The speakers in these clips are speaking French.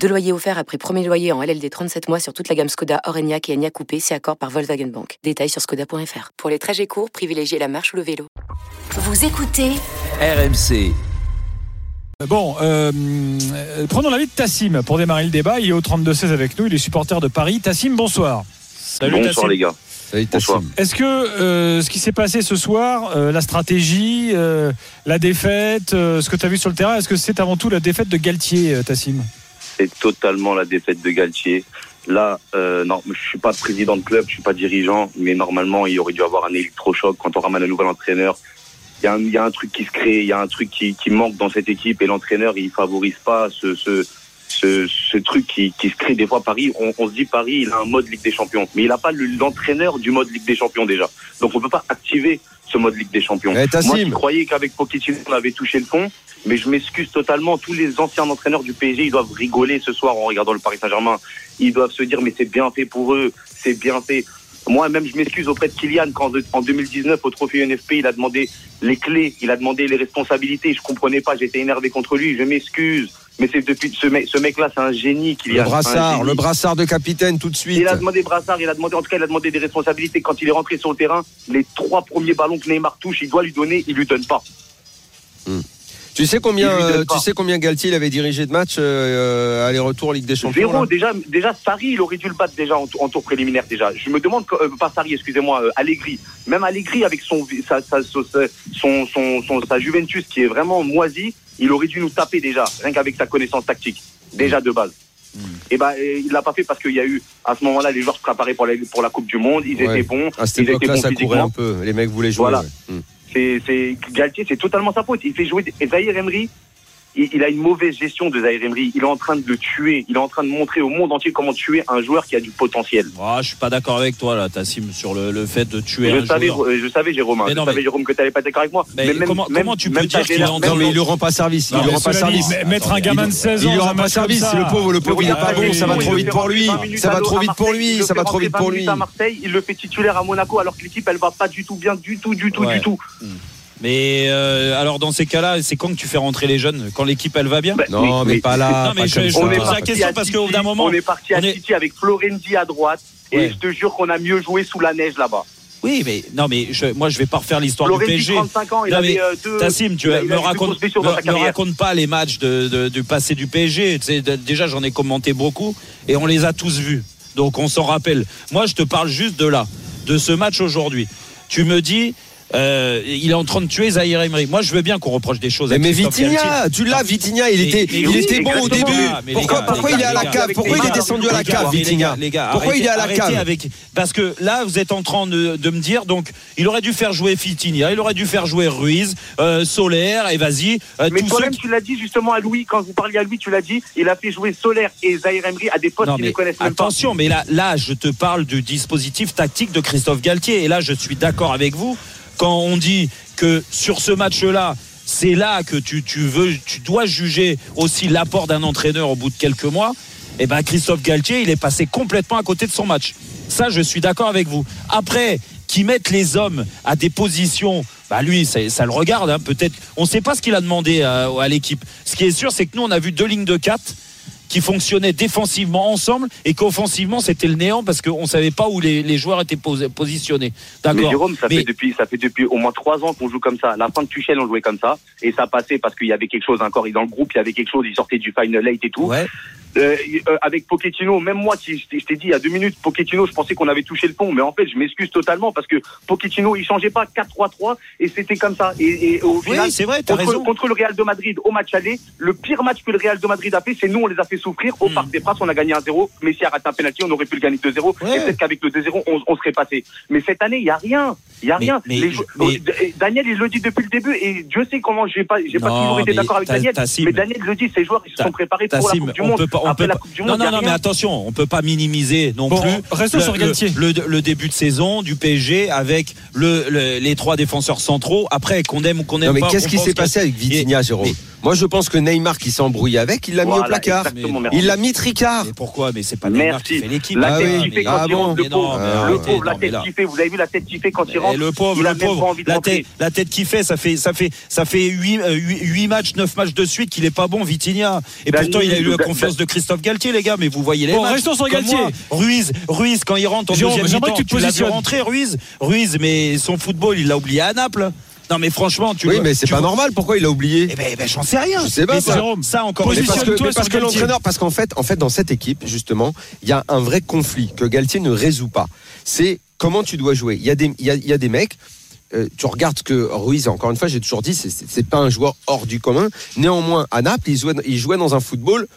Deux loyers offerts après premier loyer en LLD 37 mois sur toute la gamme Skoda, Orenia et Enya Coupé, c'est accord par Volkswagen Bank. Détails sur skoda.fr. Pour les trajets courts, privilégiez la marche ou le vélo. Vous écoutez RMC. Bon, euh, euh, prenons l'avis de Tassim pour démarrer le débat. Il est au 32-16 avec nous, il est supporter de Paris. Tassim, bonsoir. Salut Bonsoir les gars. Salut Tassim. Est-ce que euh, ce qui s'est passé ce soir, euh, la stratégie, euh, la défaite, euh, ce que tu as vu sur le terrain, est-ce que c'est avant tout la défaite de Galtier, euh, Tassim? C'est totalement la défaite de Galtier. Là, euh, non, je suis pas président de club, je suis pas dirigeant, mais normalement, il aurait dû avoir un électrochoc quand on ramène un nouvel entraîneur. Il y, a un, truc qui se crée, il y a un truc qui, manque dans cette équipe et l'entraîneur, il favorise pas ce, truc qui, se crée des fois. Paris, on, on se dit Paris, il a un mode Ligue des Champions, mais il n'a pas le- l'entraîneur du mode Ligue des Champions déjà. Donc on peut pas activer ce mode Ligue des Champions. Eh. Moi, je croyais qu'avec Pochettino, on avait touché le fond, mais je m'excuse totalement. Tous les anciens entraîneurs du PSG, ils doivent rigoler ce soir en regardant le Paris Saint-Germain. Ils doivent se dire, mais c'est bien fait pour eux, c'est bien fait. Moi, même, je m'excuse auprès de Kylian quand, en 2019, au trophée UNFP, il a demandé les clés, il a demandé les responsabilités. Je comprenais pas, j'étais énervé contre lui. Je m'excuse. Mais c'est depuis ce mec, ce mec-là, c'est un génie, Kylian. Le c'est un brassard, le brassard de capitaine tout de suite. Il a demandé brassard, il a demandé, en tout cas, il a demandé des responsabilités. Quand il est rentré sur le terrain, les trois premiers ballons que Neymar touche, il doit lui donner, il lui donne pas. Tu sais combien, euh, tu sais combien Galtier il avait dirigé de match euh, aller-retour Ligue des Champions Zéro, déjà, déjà Sarri, il aurait dû le battre déjà en, tou- en tour préliminaire déjà. Je me demande, euh, pas Sarri, excusez-moi, euh, Allegri. Même Allegri avec son, sa, sa, sa- son, son, son- sa Juventus qui est vraiment moisie, il aurait dû nous taper déjà, rien qu'avec sa connaissance tactique, déjà de base. Hmm. Et ben, euh, il l'a pas fait parce qu'il y a eu à ce moment-là les joueurs se préparaient pour la, pour la Coupe du Monde, ils Ouais. étaient bons, À cette ils étaient bons ça courait un peu. Les mecs voulaient jouer. Voilà. ouais. Mm. C'est, Galtier, c'est totalement sa faute. Il fait jouer Zahir Emery. Il, il a une mauvaise gestion de Zahir Emery. Il est en train de le tuer. Il est en train de montrer au monde entier comment tuer un joueur qui a du potentiel. Ah, je suis pas d'accord avec toi là, Tassim, sur le, le fait de tuer un Je savais, joueur. je savais, Jérôme. hein. Mais Je non, savais, mais- Jérôme, que tu n'allais pas être d'accord avec moi. Mais comment- comment tu peux même dire qu'il est génération- en- Non mais il lui rend pas service. Non, il lui mais rend pas service. mais- Mettre un gamin de 16 ans, Il un rend pas service. Le pauvre, le pauvre, il est pas bon. Ça va trop vite pour lui. Ça va trop vite pour lui. Ça va trop vite pour lui. À Marseille, il le fait titulaire à Monaco alors que l'équipe elle va pas du tout bien, du tout, du tout, du tout. Mais euh, alors dans ces cas-là, c'est quand que tu fais rentrer les jeunes? Quand l'équipe elle va bien? Bah, Non mais pas là. Non, mais pas je- je On est la parti question parce qu'au bout d'un moment, on est parti à City avec Florenzi à droite Ouais. et je te jure qu'on a mieux joué sous la neige là-bas. Oui, mais non, mais je, moi je vais pas refaire l'histoire du Florenzi, PSG. 35 ans, il Non, avait mais euh, deux. Tassim, tu il me sa me, me raconte pas les matchs de, de- du passé du PSG. Tu sais, de- déjà, j'en ai commenté beaucoup et on les a tous vus. Donc on s'en rappelle. Moi, je te parle juste de là, de ce match aujourd'hui. Tu me dis, euh, il est en train de tuer Zahir Emery. Moi, je veux bien qu'on reproche des choses. Mais, à mais. Vitinha, tu l'as, Vitinha, il Mais- était, mais il oui, était bon au début. Ah, Pourquoi, gars, pourquoi il est à la cave? Pourquoi il est descendu à la cave, Vitinha? gars, les gars, Pourquoi il est à la cave? avec parce que là vous êtes en train de, de me dire donc il aurait dû faire jouer Fitinha, il aurait dû faire jouer Ruiz, euh, Solaire et vas-y euh, Mais toi-même, ceux qui- tu l'as dit justement à Louis, quand vous parliez à Louis, tu l'as dit, il a fait jouer Solaire et Zahir Emery à des postes mais ne connaissent même pas. attention, mais là, là, je te parle du dispositif tactique de Christophe Galtier. Et là, je suis d'accord avec vous quand on dit que sur ce match-là, c'est là que tu, dois juger aussi l'apport d'un entraîneur au bout de quelques mois. Et ben, Christophe Galtier, il est passé complètement à côté de son match. Ça, je suis d'accord avec vous. Après, qui mettent les hommes à des positions, bah lui, ça, le regarde. hein, Peut-être, on ne sait pas ce qu'il a demandé à, à l'équipe. Ce qui est sûr, c'est que nous, on a vu deux lignes de 4 qui fonctionnaient défensivement ensemble et qu'offensivement c'était le néant parce qu'on ne savait pas où les, les joueurs étaient pos- positionnés. Mais D'accord. Jérôme, ça, Mais- fait depuis, ça fait depuis au moins trois ans qu'on joue comme ça. La fin de Tuchel, on jouait comme ça. Et ça passait parce qu'il y avait quelque chose encore. Dans le groupe, il y avait quelque chose. Il sortait du Final Eight et tout. Ouais. Euh, euh, avec Pochettino, même moi, qui, je t'ai dit il y a deux minutes, Pochettino, je pensais qu'on avait touché le fond. Mais en fait, je m'excuse totalement parce que Pochettino, il changeait pas 4-3-3 et c'était comme ça. Et, et au Oui, final, vrai, contre, raison. contre le Real de Madrid au match aller, le pire match que le Real de Madrid a fait, c'est nous, on les a fait souffrir. Au Hmm. Parc des Princes, on a gagné 1-0. Messi a raté un penalty, on aurait pu le gagner 2-0. Ouais. Et peut-être qu'avec le 2-0, on, on serait passé. Mais cette année, il y a rien. Il y a Mais- rien. mais- Les mais- Oh, D- Daniel, il le dit depuis le début et Dieu sait comment j'ai pas, j'ai pas toujours été d'accord avec Daniel. Mais Daniel le dit, ces joueurs, ils se sont préparés pour la Coupe du on Monde. Peut pas- on après peut la Coupe du non, Monde. non, non, rien. mais attention, on peut pas minimiser non Bon, plus. restons le, sur Galtier. Le, le- le début de saison du PSG avec le, le- les trois défenseurs centraux. Après, qu'on aime ou qu'on aime Non mais pas. qu'est-ce qui s'est passé avec Vitinha, Jérôme Moi je pense que Neymar qui s'est embrouillé avec, il l'a mis au Voilà, placard. Il l'a mis tricard. Mais pourquoi Mais c'est pas Neymar qui Merci. fait l'équipe. La Ah tête qui mais- quand il rentre, le pauvre. non, Le la non, tête qui fait. Vous avez vu la tête qui fait quand il Et rentre le pauvre, Il a le même pas pauvre, la tête, la tête qui fait, ça fait, ça fait, ça fait 8, matchs, 9 matchs de suite qu'il est pas bon, Vitinha. Et Dani, pourtant, il a eu la Da- confiance de Christophe Galtier, les gars. Mais vous voyez les Bon, matchs. restons sur Galtier. moi. Ruiz, Ruiz, quand il rentre en Jérôme, deuxième j'aimerais mi-temps, que tu te tu l'as vu positionnes. rentrer, Ruiz, Ruiz, mais son football, il l'a oublié à Naples. Non, mais franchement, tu Oui vois- mais c'est pas vois- normal, pourquoi il l'a oublié Eh ben, eh ben, j'en sais rien. Je sais pas, Mais ça. ça, Jérôme, ça encore Mais une parce que, mais parce que l'entraîneur, parce qu'en fait, en fait, dans cette équipe, justement, il y a un vrai conflit que Galtier ne résout pas. C'est comment tu dois jouer. Il y a des, il y a, il y a des mecs. euh, tu regardes que Ruiz, encore une fois, j'ai toujours dit, c'est- pas un joueur hors du commun. Néanmoins, à Naples, il jouait, il jouait dans un football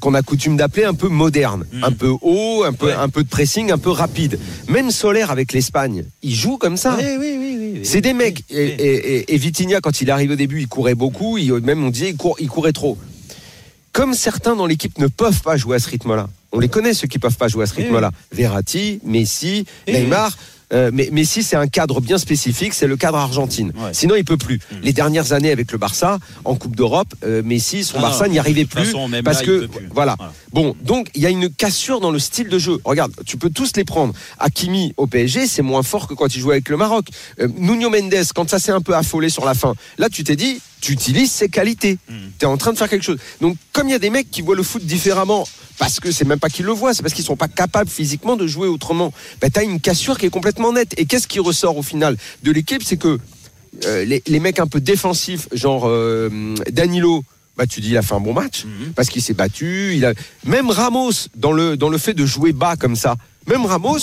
qu'on a coutume d'appeler un peu moderne, Mm. un peu haut, un peu, Ouais. un peu de pressing, un peu rapide. Même Solaire avec l'Espagne, il joue comme ça. Oui, oui, oui. C'est des mecs. Et, et, Vitinha, quand il arrive au début, il courait beaucoup. Il, même on disait, il, court- il courait trop. Comme certains dans l'équipe ne peuvent pas jouer à ce rythme-là. On les connaît ceux qui peuvent pas jouer à ce rythme-là. Verratti, Messi, Neymar. Euh, mais Messi, c'est un cadre bien spécifique, c'est le cadre Argentine. Ouais. Sinon, il peut plus. Mm. Les dernières années avec le Barça, en Coupe d'Europe, euh, Messi, son Ah Barça n'y arrivait plus façon, même parce là, que voilà. Voilà. Bon, donc il y a une cassure dans le style de jeu. Regarde, tu peux tous les prendre. Hakimi au PSG, c'est moins fort que quand il jouait avec le Maroc. Euh, Nuno Mendes, quand ça s'est un peu affolé sur la fin, là tu t'es dit, tu utilises ses qualités. Mm. Tu es en train de faire quelque chose. Donc comme il y a des mecs qui voient le foot différemment, parce que c'est même pas qu'ils le voient, c'est parce qu'ils sont pas capables physiquement de jouer autrement, ben, tu as une cassure qui est complètement nette. Et qu'est-ce qui ressort au final de l'équipe? C'est que euh, les, les mecs un peu défensifs, genre euh, Danilo, bah, tu dis il a fait un bon match Mhm. parce qu'il s'est battu. Il a... Même Ramos, dans le, dans le fait de jouer bas comme ça, même Ramos,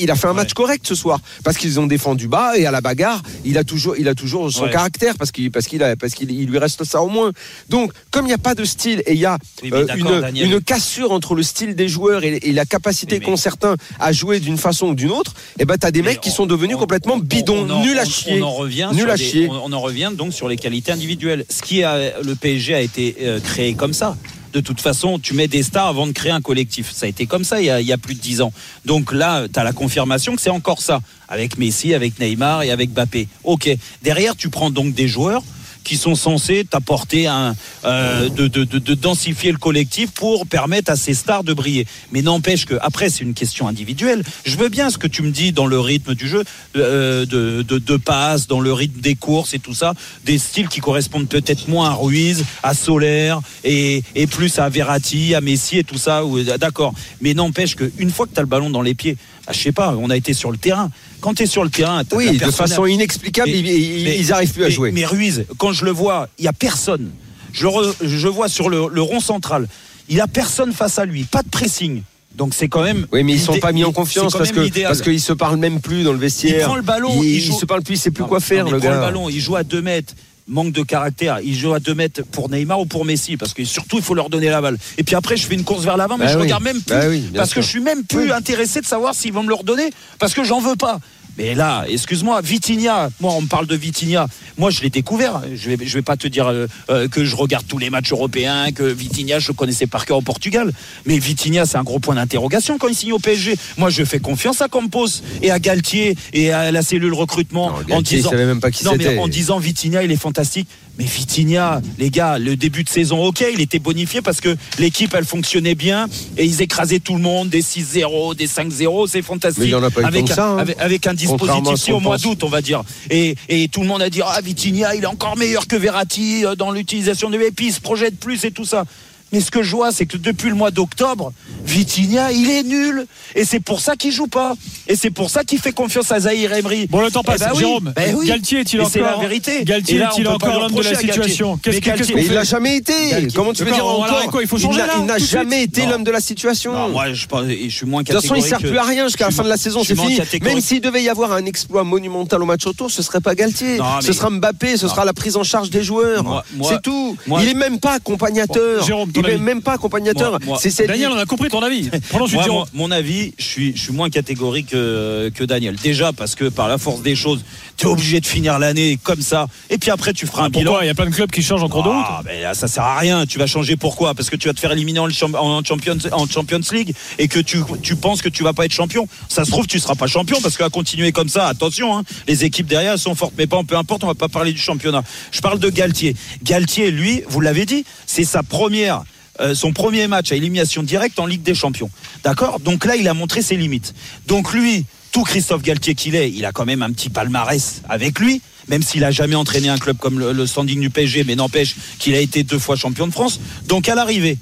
il a fait un Ouais. match correct ce soir parce qu'ils ont défendu bas et à la bagarre, il a toujours, il a toujours son Ouais. caractère parce qu'il parce qu'il a parce qu'il il lui reste ça au moins. Donc comme il n'y a pas de style et il y a Oui, euh, une, cassure entre le style des joueurs et, et la capacité qu'ont certains à jouer d'une façon ou d'une autre, et ben t'as des Mais mecs qui on- sont devenus on- complètement on- bidons, en- nuls à chier. On en revient, Nul sur à des- chier. on, en revient donc sur les qualités individuelles. Ce qui a le PSG a été euh, créé comme ça. De toute façon, tu mets des stars avant de créer un collectif. Ça a été comme ça il y a, plus de 10 ans. Donc là, tu as la confirmation que c'est encore ça. Avec Messi, avec Neymar et avec Mbappé. Ok. Derrière, tu prends donc des joueurs qui sont censés t'apporter euh, de, de, de, de densifier le collectif pour permettre à ces stars de briller. Mais n'empêche que après c'est une question individuelle. Je veux bien ce que tu me dis dans le rythme du jeu, euh, de, de, de passe, dans le rythme des courses et tout ça, des styles qui correspondent peut-être moins à Ruiz, à Solaire et, plus à Verratti, à Messi et tout ça. D'accord. Mais n'empêche qu'une fois que tu as le ballon dans les pieds, ah, je sais pas, on a été sur le terrain. Quand tu es sur le terrain, t'as Oui, de façon inexplicable, Mais- ils- mais- ils n'arrivent plus à mais- jouer. Mais Ruiz, quand je le vois, il y a personne. Je, le re- je vois sur le, le rond central, il a personne face à lui, pas de pressing. Donc c'est quand même. Oui, mais ils sont pas mis en confiance parce que l'idéal. parce qu'ils se parlent même plus dans le il vestiaire. prend le ballon, il, il, il joue. se parle plus, il sait plus Non, quoi non, faire mais le il prend le ballon, il joue à 2 mètres. Manque de caractère. Il joue à 2 mètres pour Neymar ou pour Messi parce que surtout il faut leur donner la balle. Et puis après je fais une course vers l'avant, mais Bah je oui. regarde même plus Bah oui, bien parce sûr. que je suis même plus Oui. intéressé de savoir s'ils vont me le redonner parce que j'en veux pas. Mais là, excuse-moi, Vitinha, moi on me parle de Vitinha, moi je l'ai découvert. Je vais, je vais pas te dire euh, euh, que je regarde tous les matchs européens, que Vitinha je connaissais par cœur au Portugal, mais Vitinha c'est un gros point d'interrogation quand il signe au PSG. Moi je fais confiance à Campos et à Galtier et à la cellule recrutement Non, en Galtier, il disant savait même pas qui non, mais en disant Vitinha, il est fantastique. Mais Vitinha, les gars, le début de saison, ok, il était bonifié parce que l'équipe, elle fonctionnait bien et ils écrasaient tout le monde, des 6-0, des 5-0, c'est fantastique. Mais il y en a pas eu avec, tant que ça, hein. avec, avec un dispositif si, au mois d'août, on va dire. Et, et tout le monde a dit, ah, Vitinha, il est encore meilleur que Verratti euh, dans l'utilisation de se projette plus et tout ça. Mais ce que je vois, c'est que depuis le mois d'octobre, Vitinha, il est nul. Et c'est pour ça qu'il joue pas. Et c'est pour ça qu'il fait confiance à Zahir Emery. Bon, le temps passe. Eh ben oui, Jérôme, ben oui. Galtier est-il encore c'est la vérité. Galtier est-il encore l'homme de la situation? Qu'est-ce Mais il l'a jamais été. Galtier. Comment tu veux dire encore quoi, il faut changer n'a- là, Il n'a jamais suite. été l'homme de la situation. Non, moi, je, pense- je suis moins De toute façon, il catégorique. sert plus à rien jusqu'à la fin de la saison, c'est fini. catégorique. Même s'il devait y avoir un exploit monumental au match retour, ce serait pas Galtier. Ce sera Mbappé, ce sera la prise en charge des joueurs. C'est tout. il est même pas accompagnateur. Jérôme, il même pas accompagnateur. Moi- moi- C'est cette- Daniel, on a compris ton avis. Moi, mon, mon avis, je suis, je suis moins catégorique que, que Daniel. Déjà parce que par la force des choses, Tu es obligé de finir l'année comme ça. Et puis après, tu feras un bilan. Pourquoi? Il y a plein de clubs qui changent en cours de route. Ah, là, ça sert à rien. Tu vas changer pourquoi? Parce que tu vas te faire éliminer en, Champ- en Champions, en Champions League et que tu, tu penses que tu vas pas être champion. Ça se trouve, tu seras pas champion parce qu'à continuer comme ça, attention, hein, les équipes derrière elles sont fortes. Mais pas, peu importe, on va pas parler du championnat. Je parle de Galtier. Galtier, lui, vous l'avez dit, c'est sa première. Euh, son premier match à élimination directe en Ligue des Champions. D'accord Donc là, il a montré ses limites. Donc lui, tout Christophe Galtier qu'il est, il a quand même un petit palmarès avec lui, même s'il a jamais entraîné un club comme le, le du PSG, mais n'empêche qu'il a été deux fois champion de France. Donc à l'arrivée,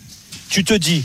tu te dis.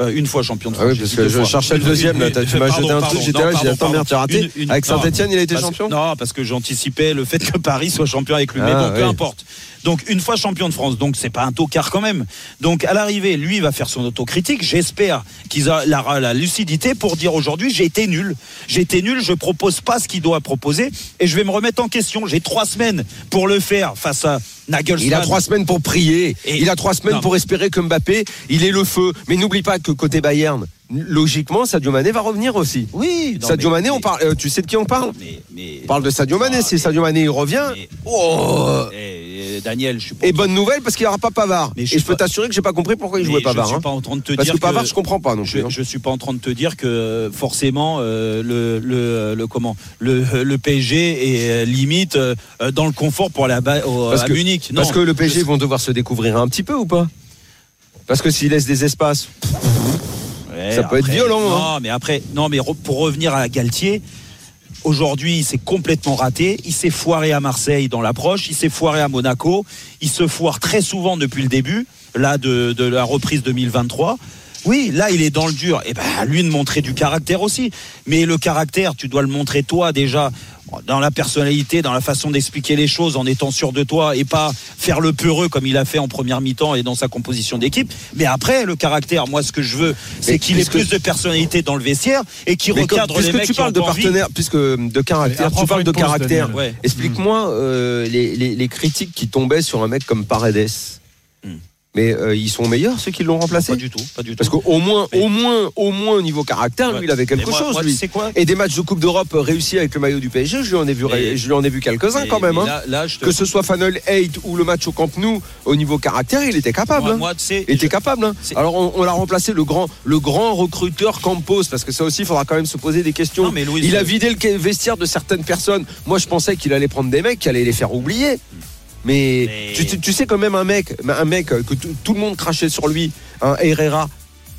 Euh, une fois champion de Ah France. oui, j'ai parce que je cherchais le deuxième, là. Tu m'as jeté un truc, j'étais là, j'ai dit, attends, merde, tu as raté. Avec Saint-Etienne, il a été champion Non, parce que j'anticipais le fait que Paris soit champion avec lui. Mais Ah, bon, peu oui. importe. Donc une fois champion de France, donc c'est pas un tocard quand même. Donc à l'arrivée, lui il va faire son autocritique. J'espère qu'il a la, la lucidité pour dire aujourd'hui j'ai été nul, j'ai été nul, je propose pas ce qu'il doit proposer et je vais me remettre en question. J'ai trois semaines pour le faire face à Nagelsmann. Il a trois semaines pour prier. Et- il a trois semaines Non. pour espérer que Mbappé, il est le feu. Mais n'oublie pas que côté Bayern, logiquement, Sadio Mané va revenir aussi. Oui. non, Sadio mais- Mané, on parle. euh, tu sais de qui on parle? Mais, On parle de Sadio Mané. Ah, si Sadio Mané il revient, oh eh, Daniel, je suis pas. Et bonne nouvelle parce qu'il n'y aura pas Pavard. Mais Et je je, suis peux pas- t'assurer que j'ai pas compris pourquoi il jouait je Pavard. suis hein. pas en train de te Parce dire que Pavard, je comprends pas non Je, plus. hein. je suis pas en train de te dire que forcément euh, le, le, le comment le, le PSG est euh, limite euh, dans le confort pour aller à, Ba- au- Parce à que- Munich. Non, Parce que le PSG je- vont devoir se découvrir un petit peu ou pas? Parce que s'ils laissent des espaces. Ouais, ça peut être violent, Non, hein. mais après, non, mais pour revenir à Galtier. Aujourd'hui, il s'est complètement raté. Il s'est foiré à Marseille dans l'approche. Il s'est foiré à Monaco. Il se foire très souvent depuis le début, là, de, de la reprise 2023. Oui, là, il est dans le dur. Et ben, à lui de montrer du caractère aussi. Mais le caractère, tu dois le montrer toi déjà dans la personnalité, dans la façon d'expliquer les choses, en étant sûr de toi et pas faire le peureux comme il a fait en première mi-temps et dans sa composition d'équipe. Mais après, le caractère, moi, ce que je veux, c'est qu'il ait puisque- plus de personnalité dans le vestiaire et qu'il Mais comme- recadre les puisque mecs tu qui parles de partenaire, puisque de caractère, tu parles de pause, caractère. Ouais. Explique-moi euh, les, les- les critiques qui tombaient sur un mec comme Paredes. Hmm. Mais euh, ils sont meilleurs ceux qui l'ont remplacé? Pas du tout, pas du tout. Parce qu'au moins, Mais- au moins, au moins au niveau caractère, Ouais. lui, il avait quelque moi- chose. moi, lui. tu sais quoi? Et des matchs de Coupe d'Europe réussis avec le maillot du PSG, je lui en ai vu, Mais- je lui en ai vu quelques-uns quand même. hein. là, là, je te- Que ce soit Fanel 8 ou le match au Camp Nou, au niveau caractère, il était capable. moi, hein. moi, tu sais, Il était je- capable. hein. Alors on, on l'a remplacé le grand, le grand recruteur Campos parce que ça aussi, il faudra quand même se poser des questions. Non, mais Louis, il a je- vidé le vestiaire de certaines personnes. Moi, je pensais qu'il allait prendre des mecs qui allaient les faire oublier. Mais, Mais- Tu, sais quand même un mec, un mec que tout, tout le monde crachait sur lui, un Herrera.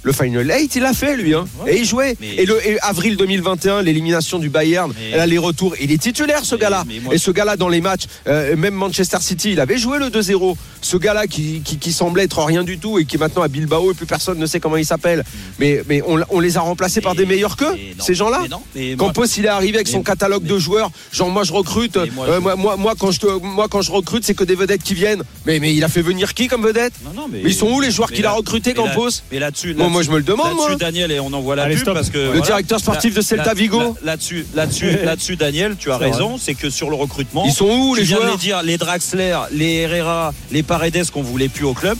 Le Final 8, il l'a fait lui, hein. Ouais. et il jouait. Mais- Et le et avril 2021, l'élimination du Bayern, Mais- là, les retours, il est titulaire ce Mais- gars-là. moi- Et ce gars-là dans les matchs, euh, même Manchester City, il avait joué le 2-0. Ce gars-là qui, qui, qui semblait être rien du tout et qui est maintenant à Bilbao et plus personne ne sait comment il s'appelle. Mais, mais on, on les a remplacés par des meilleurs qu'eux, ces gens-là. Campos, il est arrivé avec son catalogue de joueurs. Genre, moi, je recrute. Moi, euh, moi, moi, moi, quand je, te- moi, quand je recrute, c'est que des vedettes qui viennent. Mais, mais il a fait venir qui comme vedette? Non, non, mais, ils sont où les joueurs qu'il a là- recrutés, là- Campos? Mais là-dessus, Bon, moi, je me le demande, là-dessus, moi. Daniel, et on envoie la Allez, pub stop. parce que Le voilà. directeur sportif de Celta Vigo là- Là-dessus, là-dessus, là-dessus, Daniel, tu as raison. C'est que sur le recrutement, Ils sont où les de joueurs les dire, les Draxler, les Herrera, les Paredes qu'on voulait plus au club,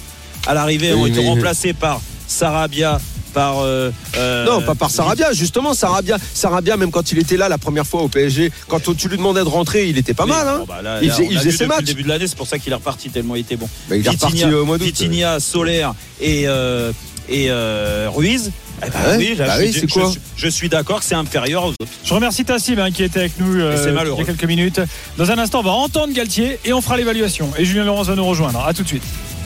à l'arrivée ont été remplacés par Sarabia, par euh, euh, Non, pas par Sarabia, justement. Sarabia, Sarabia, même quand il était là la première fois au PSG, quand tu lui demandais de rentrer, il était pas Oui, mal. Hein bon, bah là, Il là, faisait- il ses matchs. le début de l'année, c'est pour ça qu'il est reparti tellement il était bon. Bah, il est reparti au mois d'août. Vitinha, Solaire et, euh, et euh, Ruiz. Eh ben Ouais, oui, là, bah je, oui, suis- je je suis d'accord que c'est inférieur aux autres. Je remercie Tassim hein, qui était avec nous euh, il y a quelques minutes. Dans un instant, on va entendre Galtier et on fera l'évaluation. Et Julien Laurence va nous rejoindre. À tout de suite.